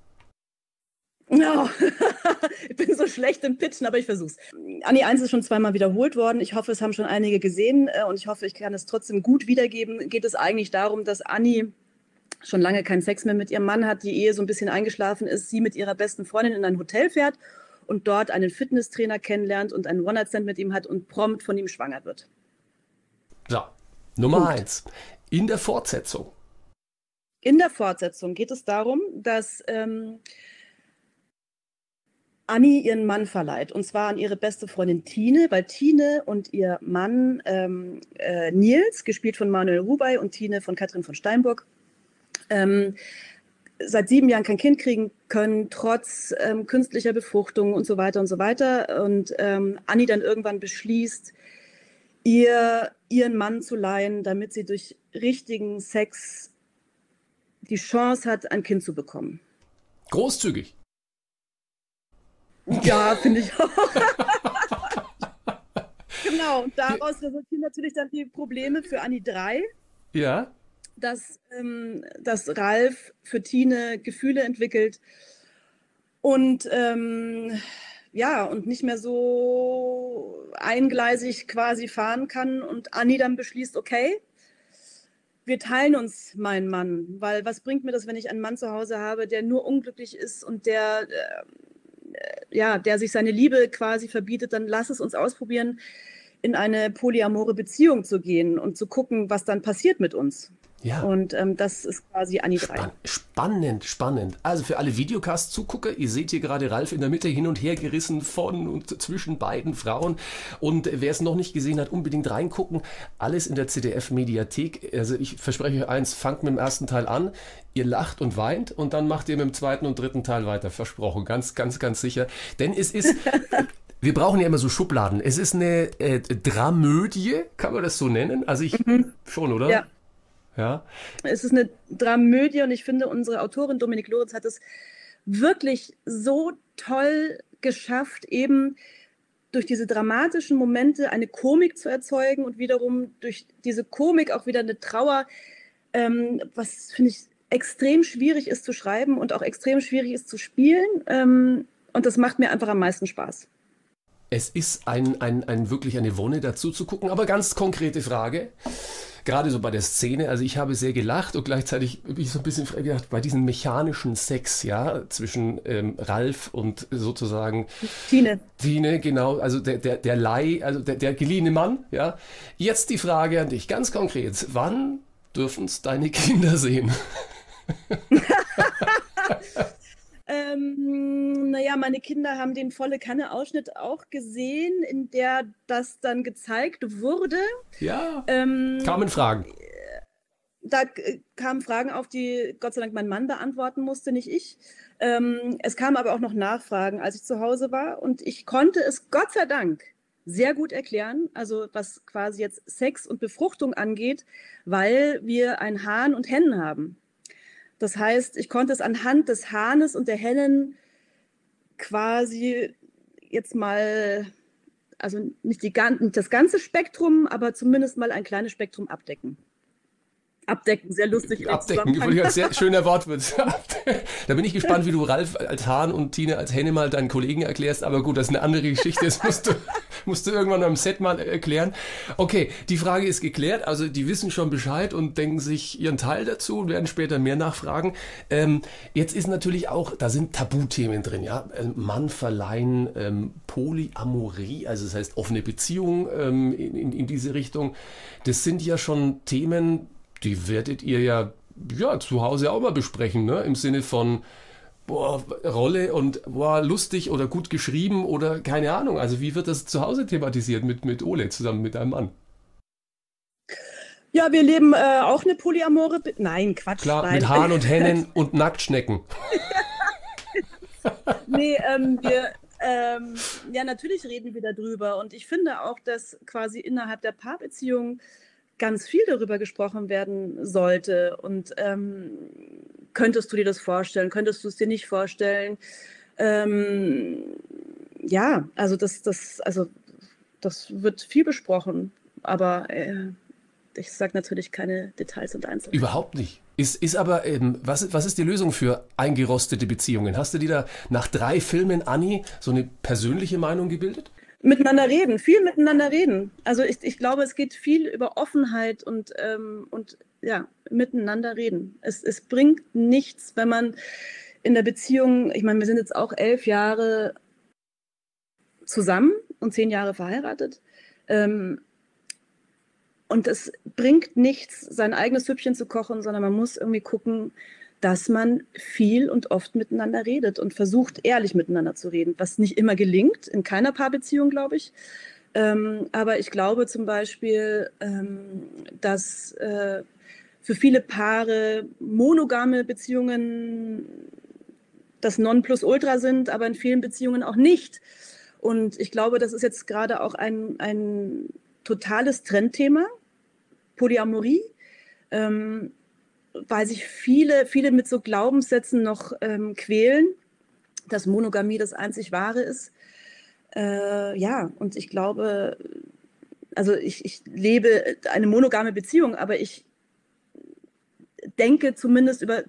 Ja, <laughs> ich bin so schlecht im Pitchen, aber ich versuch's. Anni 1 ist schon zweimal wiederholt worden. Ich hoffe, es haben schon einige gesehen äh, und ich hoffe, ich kann es trotzdem gut wiedergeben. Geht es eigentlich darum, dass Anni schon lange keinen Sex mehr mit ihrem Mann hat, die Ehe so ein bisschen eingeschlafen ist, sie mit ihrer besten Freundin in ein Hotel fährt und dort einen Fitnesstrainer kennenlernt und einen One-Night-Stand mit ihm hat und prompt von ihm schwanger wird. So, Nummer Punkt. eins. In der Fortsetzung. In der Fortsetzung geht es darum, dass ähm, Anni ihren Mann verleiht. Und zwar an ihre beste Freundin Tine, weil Tine und ihr Mann ähm, äh, Nils, gespielt von Manuel Rubai und Tine von Katrin von Steinburg, ähm, seit sieben Jahren kein Kind kriegen können, trotz ähm, künstlicher Befruchtung und so weiter und so weiter. Und ähm, Anni dann irgendwann beschließt, ihr ihren Mann zu leihen, damit sie durch richtigen Sex die Chance hat, ein Kind zu bekommen. Großzügig. Ja, finde ich auch. <laughs> genau, und daraus resultieren natürlich dann die Probleme für Anni 3, Ja. dass, ähm, dass Ralf für Tine Gefühle entwickelt und ähm, ja, und nicht mehr so eingleisig quasi fahren kann und Anni dann beschließt, okay, wir teilen uns meinen Mann, weil was bringt mir das, wenn ich einen Mann zu Hause habe, der nur unglücklich ist und der äh, ja, der sich seine Liebe quasi verbietet, dann lass es uns ausprobieren, in eine polyamore Beziehung zu gehen und zu gucken, was dann passiert mit uns. Ja. Und ähm, das ist quasi Anni 3. Spann spannend, spannend. Also für alle Videocast-Zugucker, ihr seht hier gerade Ralf in der Mitte hin und her gerissen von und zwischen beiden Frauen. Und wer es noch nicht gesehen hat, unbedingt reingucken. Alles in der ZDF-Mediathek. Also ich verspreche euch eins, fangt mit dem ersten Teil an. Ihr lacht und weint und dann macht ihr mit dem zweiten und dritten Teil weiter. Versprochen, ganz, ganz, ganz sicher. Denn es ist... <laughs> Wir brauchen ja immer so Schubladen. Es ist eine äh, Dramödie, kann man das so nennen? Also ich schon, oder? Ja. Ja. Es ist eine Dramödie und ich finde, unsere Autorin Dominik Lorenz hat es wirklich so toll geschafft, eben durch diese dramatischen Momente eine Komik zu erzeugen und wiederum durch diese Komik auch wieder eine Trauer, ähm, was finde ich extrem schwierig ist zu schreiben und auch extrem schwierig ist zu spielen. Ähm, und das macht mir einfach am meisten Spaß. Es ist ein, ein, ein wirklich eine Wonne dazu zu gucken, aber ganz konkrete Frage. Gerade so bei der Szene, also ich habe sehr gelacht und gleichzeitig bin ich so ein bisschen frei gedacht, bei diesem mechanischen Sex, ja, zwischen ähm, Ralf und sozusagen Tine. Tine, genau, also der, der, der Leih, also der, der geliehene Mann, ja. Jetzt die Frage an dich, ganz konkret, wann dürfen es deine Kinder sehen? <laughs> Ähm, naja, meine Kinder haben den volle Kanne-Ausschnitt auch gesehen, in der das dann gezeigt wurde. Ja. Ähm, kamen Fragen. Da kamen Fragen auf, die Gott sei Dank mein Mann beantworten musste, nicht ich. Ähm, es kamen aber auch noch Nachfragen, als ich zu Hause war. Und ich konnte es Gott sei Dank sehr gut erklären, also was quasi jetzt Sex und Befruchtung angeht, weil wir ein Hahn und Hennen haben. Das heißt, ich konnte es anhand des Hahnes und der Hennen quasi jetzt mal, also nicht, die, nicht das ganze Spektrum, aber zumindest mal ein kleines Spektrum abdecken. Abdecken, sehr lustig. Abdecken, ein sehr schöner <laughs> Wortwitz. da bin ich gespannt, wie du Ralf als Hahn und Tine als Henne mal deinen Kollegen erklärst, aber gut, das ist eine andere Geschichte, das musst du, <laughs> musst du irgendwann am Set mal erklären. Okay, die Frage ist geklärt, also die wissen schon Bescheid und denken sich ihren Teil dazu und werden später mehr nachfragen. Ähm, jetzt ist natürlich auch, da sind Tabuthemen drin, ja, ähm, Mann verleihen, ähm, Polyamorie, also das heißt offene Beziehung ähm, in, in, in diese Richtung. Das sind ja schon Themen, die werdet ihr ja, ja zu Hause auch mal besprechen, ne? Im Sinne von boah, Rolle und boah, lustig oder gut geschrieben oder keine Ahnung. Also wie wird das zu Hause thematisiert mit, mit Ole zusammen mit deinem Mann? Ja, wir leben äh, auch eine polyamore. Be Nein, Quatsch. Klar, nein. mit Hahn und Hennen <laughs> und Nacktschnecken. <laughs> nee, ähm, wir, ähm, ja, natürlich reden wir darüber. Und ich finde auch, dass quasi innerhalb der Paarbeziehung ganz viel darüber gesprochen werden sollte. Und ähm, könntest du dir das vorstellen? Könntest du es dir nicht vorstellen? Ähm, ja, also das, das, also das wird viel besprochen, aber äh, ich sage natürlich keine Details und Einzelheiten. Überhaupt nicht. Ist, ist aber, ähm, was, was ist die Lösung für eingerostete Beziehungen? Hast du dir da nach drei Filmen, Anni, so eine persönliche Meinung gebildet? Miteinander reden, viel miteinander reden. Also ich, ich glaube, es geht viel über Offenheit und, ähm, und ja, miteinander reden. Es, es bringt nichts, wenn man in der Beziehung, ich meine, wir sind jetzt auch elf Jahre zusammen und zehn Jahre verheiratet. Ähm, und es bringt nichts, sein eigenes Süppchen zu kochen, sondern man muss irgendwie gucken, dass man viel und oft miteinander redet und versucht, ehrlich miteinander zu reden, was nicht immer gelingt, in keiner Paarbeziehung, glaube ich. Ähm, aber ich glaube zum Beispiel, ähm, dass äh, für viele Paare monogame Beziehungen das Nonplusultra sind, aber in vielen Beziehungen auch nicht. Und ich glaube, das ist jetzt gerade auch ein, ein totales Trendthema, Polyamorie. Ähm, weil sich viele, viele mit so Glaubenssätzen noch ähm, quälen, dass Monogamie das einzig wahre ist. Äh, ja, und ich glaube, also ich, ich lebe eine monogame Beziehung, aber ich denke zumindest über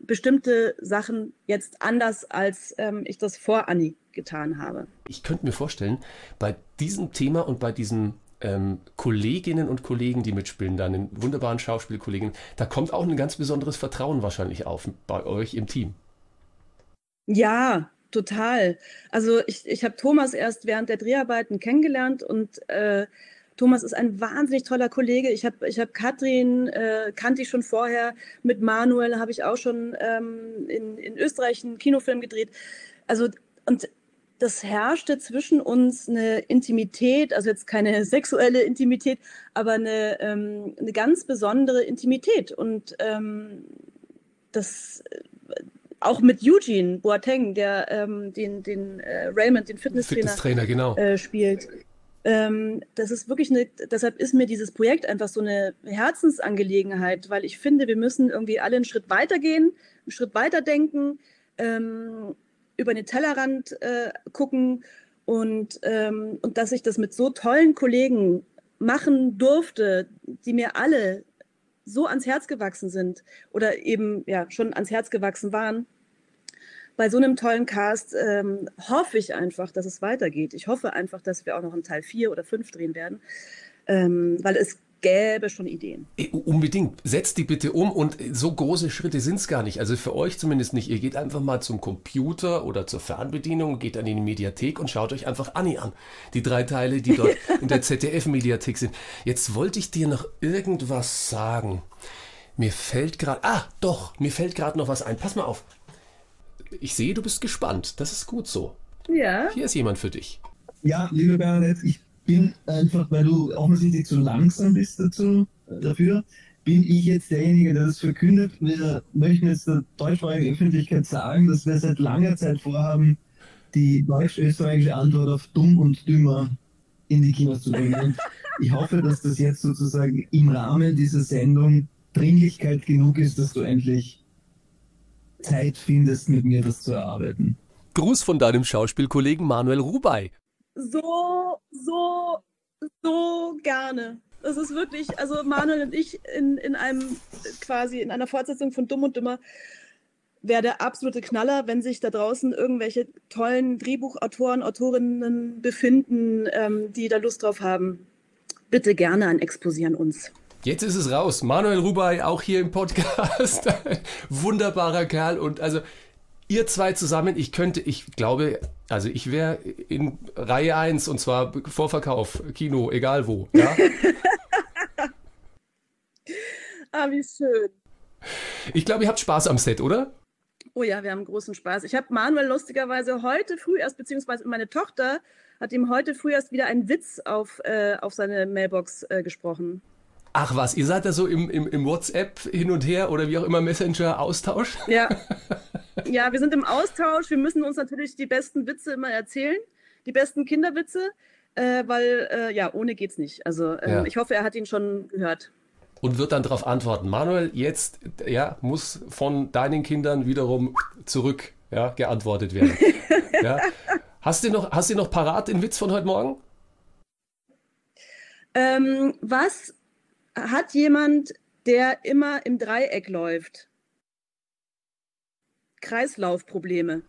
bestimmte Sachen jetzt anders, als ähm, ich das vor Anni getan habe. Ich könnte mir vorstellen, bei diesem Thema und bei diesem ähm, Kolleginnen und Kollegen, die mitspielen, dann in wunderbaren Schauspielkollegen, da kommt auch ein ganz besonderes Vertrauen wahrscheinlich auf bei euch im Team. Ja, total. Also ich, ich habe Thomas erst während der Dreharbeiten kennengelernt und äh, Thomas ist ein wahnsinnig toller Kollege. Ich habe ich hab Katrin, äh, kannte ich schon vorher. Mit Manuel habe ich auch schon ähm, in, in Österreich einen Kinofilm gedreht. Also, und das herrschte zwischen uns eine Intimität, also jetzt keine <laughs> sexuelle Intimität, aber eine, ähm, eine ganz besondere Intimität. Und ähm, das äh, auch mit Eugene Boateng, der ähm, den, den äh, Raymond, den Fitnesstrainer, Fitnesstrainer genau. äh, spielt. Ähm, das ist wirklich eine, deshalb ist mir dieses Projekt einfach so eine Herzensangelegenheit, weil ich finde, wir müssen irgendwie alle einen Schritt weiter gehen, einen Schritt weiter denken. Ähm, über den Tellerrand äh, gucken und, ähm, und dass ich das mit so tollen Kollegen machen durfte, die mir alle so ans Herz gewachsen sind oder eben ja schon ans Herz gewachsen waren. Bei so einem tollen Cast ähm, hoffe ich einfach, dass es weitergeht. Ich hoffe einfach, dass wir auch noch einen Teil 4 oder 5 drehen werden, ähm, weil es gäbe schon Ideen. Äh, unbedingt. Setzt die bitte um und so große Schritte sind es gar nicht. Also für euch zumindest nicht. Ihr geht einfach mal zum Computer oder zur Fernbedienung, geht dann in die Mediathek und schaut euch einfach Anni an. Die drei Teile, die dort <laughs> in der ZDF-Mediathek sind. Jetzt wollte ich dir noch irgendwas sagen. Mir fällt gerade, ah, doch, mir fällt gerade noch was ein. Pass mal auf. ich sehe, du bist gespannt. Das ist gut so. Ja. Hier ist jemand für dich. Ja, liebe Bernadette, ich bin einfach, weil du offensichtlich zu langsam bist dazu, äh, dafür, bin ich jetzt derjenige, der das verkündet. Wir möchten jetzt der deutschsprachigen Öffentlichkeit sagen, dass wir seit langer Zeit vorhaben, die deutsch-österreichische Antwort auf dumm und dümmer in die Kinos zu bringen. Ich hoffe, dass das jetzt sozusagen im Rahmen dieser Sendung Dringlichkeit genug ist, dass du endlich Zeit findest, mit mir das zu erarbeiten. Gruß von deinem Schauspielkollegen Manuel Rubey. So, so, so gerne. Das ist wirklich, also Manuel und ich in, in einem quasi in einer Fortsetzung von Dumm und Dümmer wäre der absolute Knaller, wenn sich da draußen irgendwelche tollen Drehbuchautoren, Autorinnen befinden, ähm, die da Lust drauf haben. Bitte gerne ein Exposieren uns. Jetzt ist es raus. Manuel Rubey auch hier im Podcast. <laughs> Wunderbarer Kerl und also ihr zwei zusammen, ich könnte, ich glaube, also ich wäre in Reihe 1 und zwar Vorverkauf, Kino, egal wo. Ja? <laughs> ah, wie schön. Ich glaube, ihr habt Spaß am Set, oder? Oh ja, wir haben großen Spaß. Ich habe Manuel lustigerweise heute früh erst, beziehungsweise meine Tochter hat ihm heute früh erst wieder einen Witz auf, äh, auf seine Mailbox äh, gesprochen. Ach was, ihr seid da so im, im, im WhatsApp hin und her oder wie auch immer Messenger-Austausch? Ja. <laughs> ja, wir sind im Austausch. Wir müssen uns natürlich die besten Witze immer erzählen, die besten Kinderwitze, äh, weil äh, ja, ohne geht's nicht. Also ähm, Ja. ich hoffe, er hat ihn schon gehört. Und wird dann darauf antworten. Manuel, jetzt ja, muss von deinen Kindern wiederum zurück ja, geantwortet werden. <laughs> ja. Hast du noch, hast du noch parat den Witz von heute Morgen? Ähm, was hat jemand, der immer im Dreieck läuft? Kreislaufprobleme.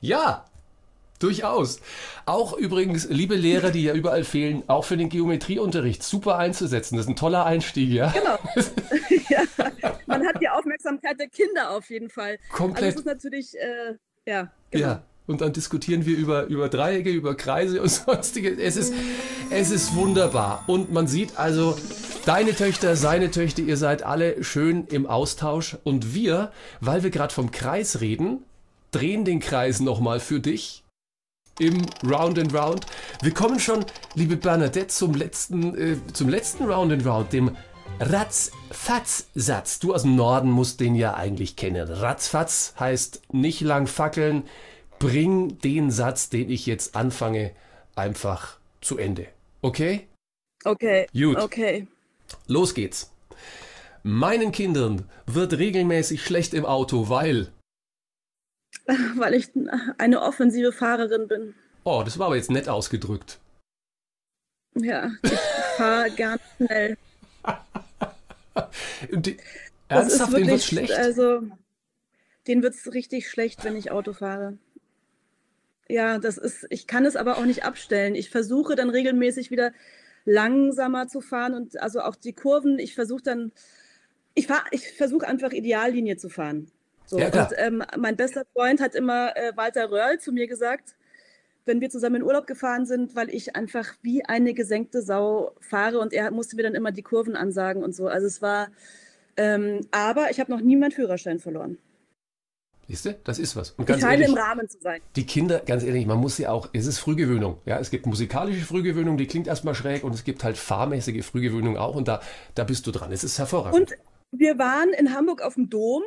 Ja, durchaus. Auch übrigens, liebe Lehrer, die ja überall fehlen, auch für den Geometrieunterricht super einzusetzen. Das ist ein toller Einstieg, ja? Genau. <laughs> <laughs> ja, man hat die Aufmerksamkeit der Kinder auf jeden Fall. Komplett. Also es ist natürlich, äh, ja, genau. Ja. Und dann diskutieren wir über, über Dreiecke, über Kreise und <laughs> sonstige. Es ist, es ist wunderbar. Und man sieht also, deine Töchter, seine Töchter, ihr seid alle schön im Austausch. Und wir, weil wir gerade vom Kreis reden, drehen den Kreis nochmal für dich im Round and Round. Wir kommen schon, liebe Bernadette, zum letzten, äh, zum letzten Round and Round, dem Ratz-Fatz-Satz. Du aus dem Norden musst den ja eigentlich kennen. Ratzfatz heißt nicht lang fackeln. Bring den Satz, den ich jetzt anfange, einfach zu Ende. Okay? Okay. Gut. Okay. Los geht's. Meinen Kindern wird regelmäßig schlecht im Auto, weil. <laughs> Weil ich eine offensive Fahrerin bin. Oh, das war aber jetzt nett ausgedrückt. Ja, ich fahre <laughs> ganz schnell. <laughs> Die, Das ernsthaft, ist denen wirklich, wird schlecht? Also, denen wird es richtig schlecht, wenn ich Auto fahre. Ja, das ist, ich kann es aber auch nicht abstellen. Ich versuche dann regelmäßig wieder langsamer zu fahren und also auch die Kurven, ich versuche dann, ich fahre, ich versuche einfach Ideallinie zu fahren. So, Ja, und ähm, mein bester Freund hat immer äh, Walter Röhrl zu mir gesagt, wenn wir zusammen in Urlaub gefahren sind, weil ich einfach wie eine gesenkte Sau fahre und er musste mir dann immer die Kurven ansagen und so. Also es war, ähm, aber ich habe noch nie meinen Führerschein verloren. Siehst du, das ist was. Und ganz ehrlich, im Rahmen zu sein. die Kinder, ganz ehrlich, man muss sie auch, es ist Frühgewöhnung. Ja, es gibt musikalische Frühgewöhnung, die klingt erstmal schräg und es gibt halt fahrmäßige Frühgewöhnung auch und da, da bist du dran. Es ist hervorragend. Und wir waren in Hamburg auf dem Dom.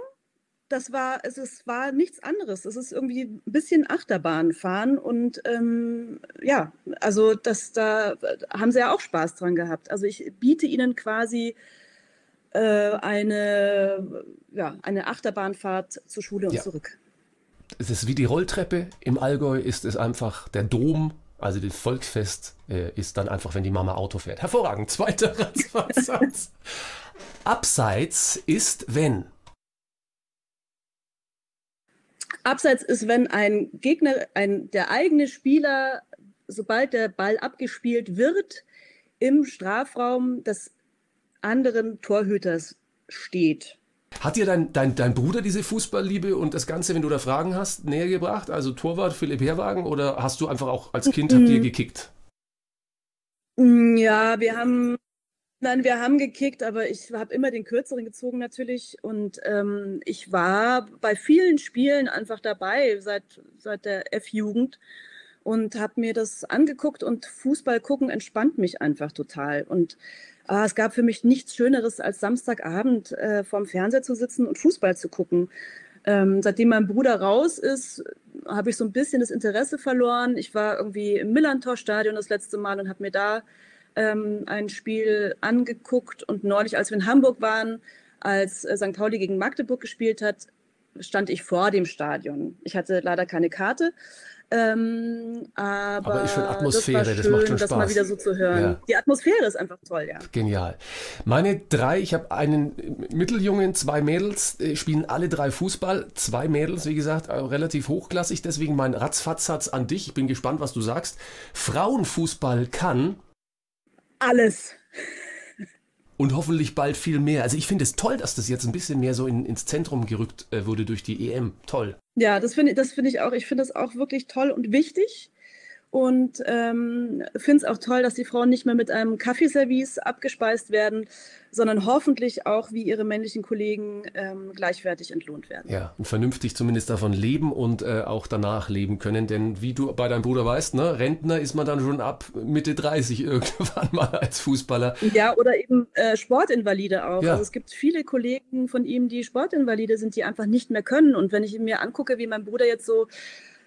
Das war, es ist, war nichts anderes. Es ist irgendwie ein bisschen Achterbahn fahren und ähm, ja, also das, da haben sie ja auch Spaß dran gehabt. Also ich biete ihnen quasi eine, ja, eine Achterbahnfahrt zur Schule und Ja. zurück. es ist wie die Rolltreppe. Im Allgäu ist es einfach der Dom, also das Volksfest äh, ist dann einfach, wenn die Mama Auto fährt. Hervorragend. <laughs> Zweiter Ratzfatz. Abseits ist, wenn. Abseits ist, wenn ein Gegner, ein, der eigene Spieler, sobald der Ball abgespielt wird, im Strafraum des anderen Torhüters steht. Hat dir dein, dein, dein Bruder diese Fußballliebe und das Ganze, wenn du da Fragen hast, näher gebracht? Also Torwart Philipp Herwagen oder hast du einfach auch als Kind habt ihr gekickt? Mm, Ja, wir haben, Nein, wir haben gekickt, aber ich habe immer den kürzeren gezogen natürlich. Und ähm, ich war bei vielen Spielen einfach dabei seit, seit der F-Jugend und habe mir das angeguckt und Fußball gucken entspannt mich einfach total. Und äh, es gab für mich nichts Schöneres, als Samstagabend äh, vorm Fernseher zu sitzen und Fußball zu gucken. Ähm, seitdem mein Bruder raus ist, habe ich so ein bisschen das Interesse verloren. Ich war irgendwie im Millantor-Stadion das letzte Mal und habe mir da ähm, ein Spiel angeguckt. Und neulich, als wir in Hamburg waren, als äh, St. Pauli gegen Magdeburg gespielt hat, stand ich vor dem Stadion. Ich hatte leider keine Karte. Ähm, aber, aber ich finde Atmosphäre, das, schön, das macht schon das Spaß. mal wieder so zu hören. Ja. Die Atmosphäre ist einfach toll, ja. Genial. Meine drei, ich habe einen Mitteljungen, zwei Mädels, äh, spielen alle drei Fußball. Zwei Mädels, wie gesagt, äh, relativ hochklassig. Deswegen mein Ratzfatzsatz an dich. Ich bin gespannt, was du sagst. Frauenfußball kann Alles. Und hoffentlich bald viel mehr. Also ich finde es toll, dass das jetzt ein bisschen mehr so in, ins Zentrum gerückt äh, wurde durch die EM. Toll. Ja, das finde das finde ich auch. Ich finde das auch wirklich toll und wichtig. Und ähm, finde es auch toll, dass die Frauen nicht mehr mit einem Kaffeeservice abgespeist werden, sondern hoffentlich auch wie ihre männlichen Kollegen ähm, gleichwertig entlohnt werden. Ja, und vernünftig zumindest davon leben und äh, auch danach leben können. Denn wie du bei deinem Bruder weißt, ne, Rentner ist man dann schon ab Mitte 30 <laughs> irgendwann mal als Fußballer. Ja, oder eben äh, Sportinvalide auch. Ja. Also es gibt viele Kollegen von ihm, die Sportinvalide sind, die einfach nicht mehr können. Und wenn ich mir angucke, wie mein Bruder jetzt so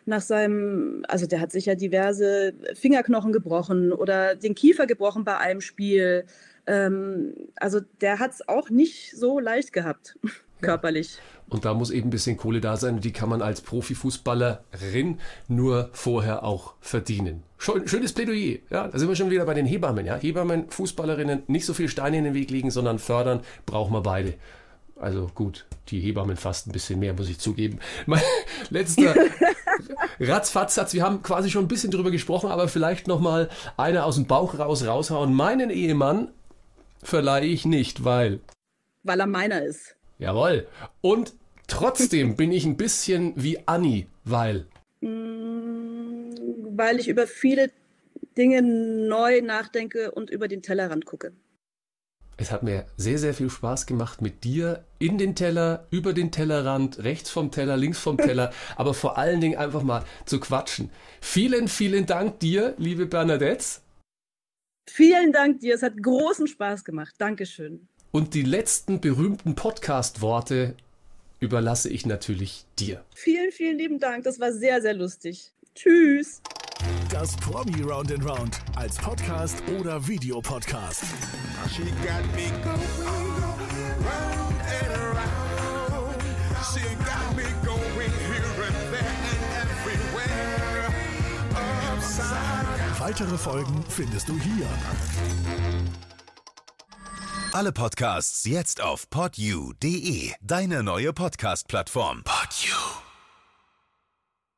nach seinem, also der hat sich ja diverse Fingerknochen gebrochen oder den Kiefer gebrochen bei einem Spiel. Ähm, also der hat es auch nicht so leicht gehabt, <laughs> körperlich. Und da muss eben ein bisschen Kohle da sein und die kann man als Profifußballerin nur vorher auch verdienen. Schön, schönes Plädoyer. Ja, da sind wir schon wieder bei den Hebammen. Ja? Hebammen, Fußballerinnen, nicht so viel Steine in den Weg legen, sondern fördern, brauchen wir beide. Also gut, die Hebammen fast ein bisschen mehr, muss ich zugeben. <laughs> Mein letzter <laughs> Ratzfatzsatz, wir haben quasi schon ein bisschen drüber gesprochen, aber vielleicht nochmal einer aus dem Bauch raus raushauen. Meinen Ehemann verleihe ich nicht, weil Weil er meiner ist. Jawohl. Und trotzdem bin ich ein bisschen wie Anni, weil. Mm, Weil ich über viele Dinge neu nachdenke und über den Tellerrand gucke. Es hat mir sehr, sehr viel Spaß gemacht mit dir in den Teller, über den Tellerrand, rechts vom Teller, links vom <laughs> Teller, aber vor allen Dingen einfach mal zu quatschen. Vielen, vielen Dank dir, liebe Bernadette. Vielen Dank dir, es hat großen Spaß gemacht. Dankeschön. Und die letzten berühmten Podcast-Worte überlasse ich natürlich dir. Vielen, vielen lieben Dank. Das war sehr, sehr lustig. Tschüss. Das Promi Round and Round als Podcast oder Videopodcast. She got me going round and around. She got me going here and there and everywhere. Upside Weitere Folgen findest du hier. Alle Podcasts jetzt auf podyou.de, deine neue Podcast-Plattform. Podyou.